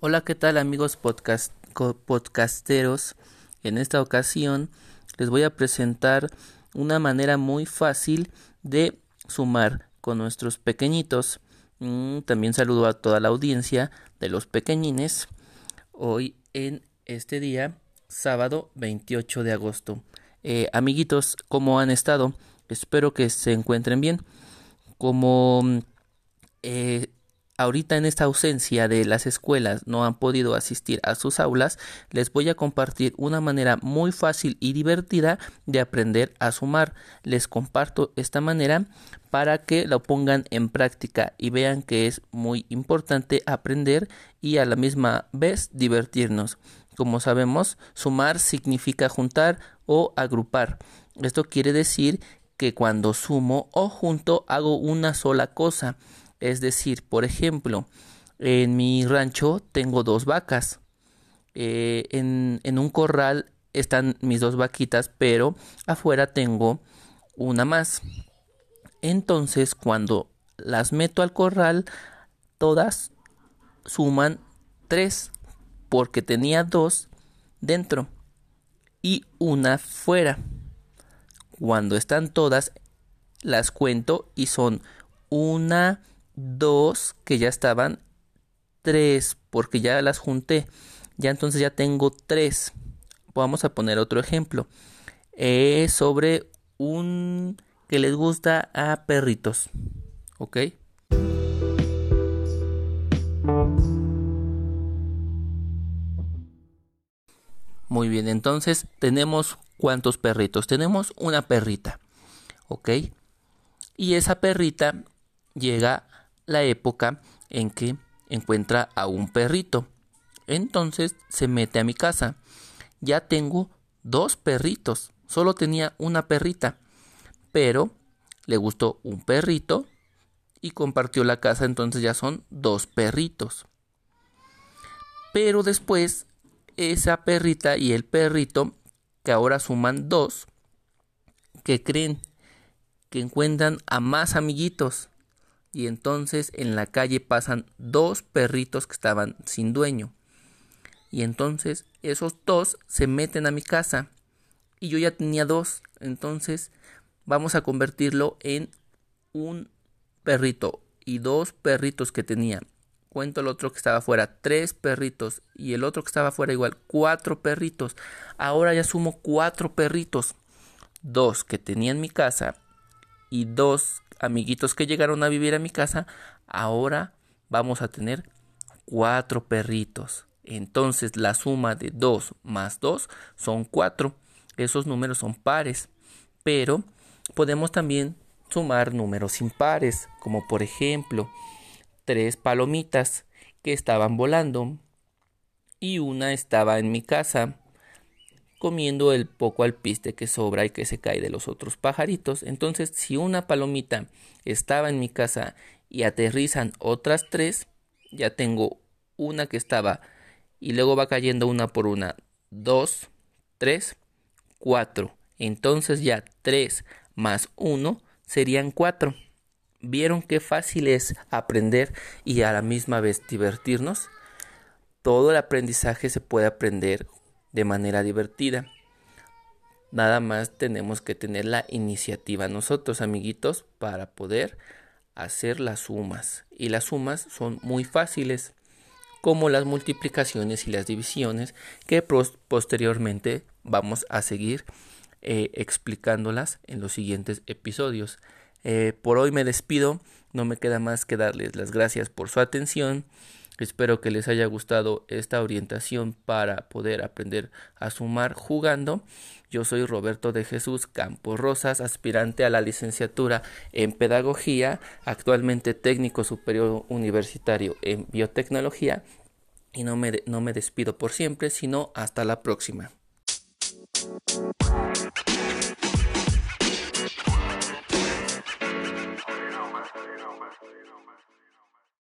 Hola, ¿qué tal amigos podcast, podcasteros? En esta ocasión les voy a presentar una manera muy fácil de sumar con nuestros pequeñitos. Mm, también saludo a toda la audiencia de los pequeñines hoy en este día, sábado 28 de agosto. Eh, amiguitos, ¿cómo han estado? Espero que se encuentren bien. Como eh, ahorita en esta ausencia de las escuelas no han podido asistir a sus aulas, les voy a compartir una manera muy fácil y divertida de aprender a sumar. Les comparto esta manera para que lo pongan en práctica y vean que es muy importante aprender y a la misma vez divertirnos. Como sabemos, sumar significa juntar o agrupar. Esto quiere decir que cuando sumo o junto hago una sola cosa. Es decir, por ejemplo, en mi rancho tengo dos vacas. Eh, en, en un corral están mis dos vaquitas, pero afuera tengo una más. Entonces, cuando las meto al corral, todas suman tres, porque tenía dos dentro y una fuera. Cuando están todas, las cuento y son una, dos que ya estaban, tres porque ya las junté. Ya entonces ya tengo tres. Vamos a poner otro ejemplo. Es sobre un que les gusta a perritos. ¿Ok? Muy bien, entonces tenemos cuántos perritos. Tenemos una perrita. ¿Ok? Y esa perrita llega la época en que encuentra a un perrito. Entonces se mete a mi casa. Ya tengo dos perritos. Solo tenía una perrita. Pero le gustó un perrito y compartió la casa. Entonces ya son dos perritos. Pero después esa perrita y el perrito, que ahora suman dos, que creen que encuentran a más amiguitos y entonces en la calle pasan dos perritos que estaban sin dueño. Y entonces esos dos se meten a mi casa y yo ya tenía dos. Entonces vamos a convertirlo en un perrito y dos perritos que tenía. Cuento el otro que estaba afuera, tres perritos y el otro que estaba afuera igual, cuatro perritos. Ahora ya sumo cuatro perritos. Dos que tenía en mi casa y dos amiguitos que llegaron a vivir a mi casa, ahora vamos a tener cuatro perritos. Entonces la suma de 2 más 2 son 4. Esos números son pares. Pero podemos también sumar números impares, como por ejemplo tres palomitas que estaban volando y una estaba en mi casa comiendo el poco alpiste que sobra y que se cae de los otros pajaritos. Entonces, si una palomita estaba en mi casa y aterrizan otras tres, ya tengo una que estaba y luego va cayendo una por una. Dos, tres, cuatro. Entonces ya tres más uno serían cuatro. ¿Vieron qué fácil es aprender y a la misma vez divertirnos? Todo el aprendizaje se puede aprender de manera divertida. Nada más tenemos que tener la iniciativa nosotros, amiguitos, para poder hacer las sumas. Y las sumas son muy fáciles, como las multiplicaciones y las divisiones, que posteriormente vamos a seguir eh, explicándolas en los siguientes episodios. Eh, por hoy me despido, no me queda más que darles las gracias por su atención Espero que les haya gustado esta orientación para poder aprender a sumar jugando. Yo soy Roberto de Jesús Campos Rosas, aspirante a la licenciatura en Pedagogía, actualmente técnico superior universitario en Biotecnología. Y no me, no me despido por siempre, sino hasta la próxima.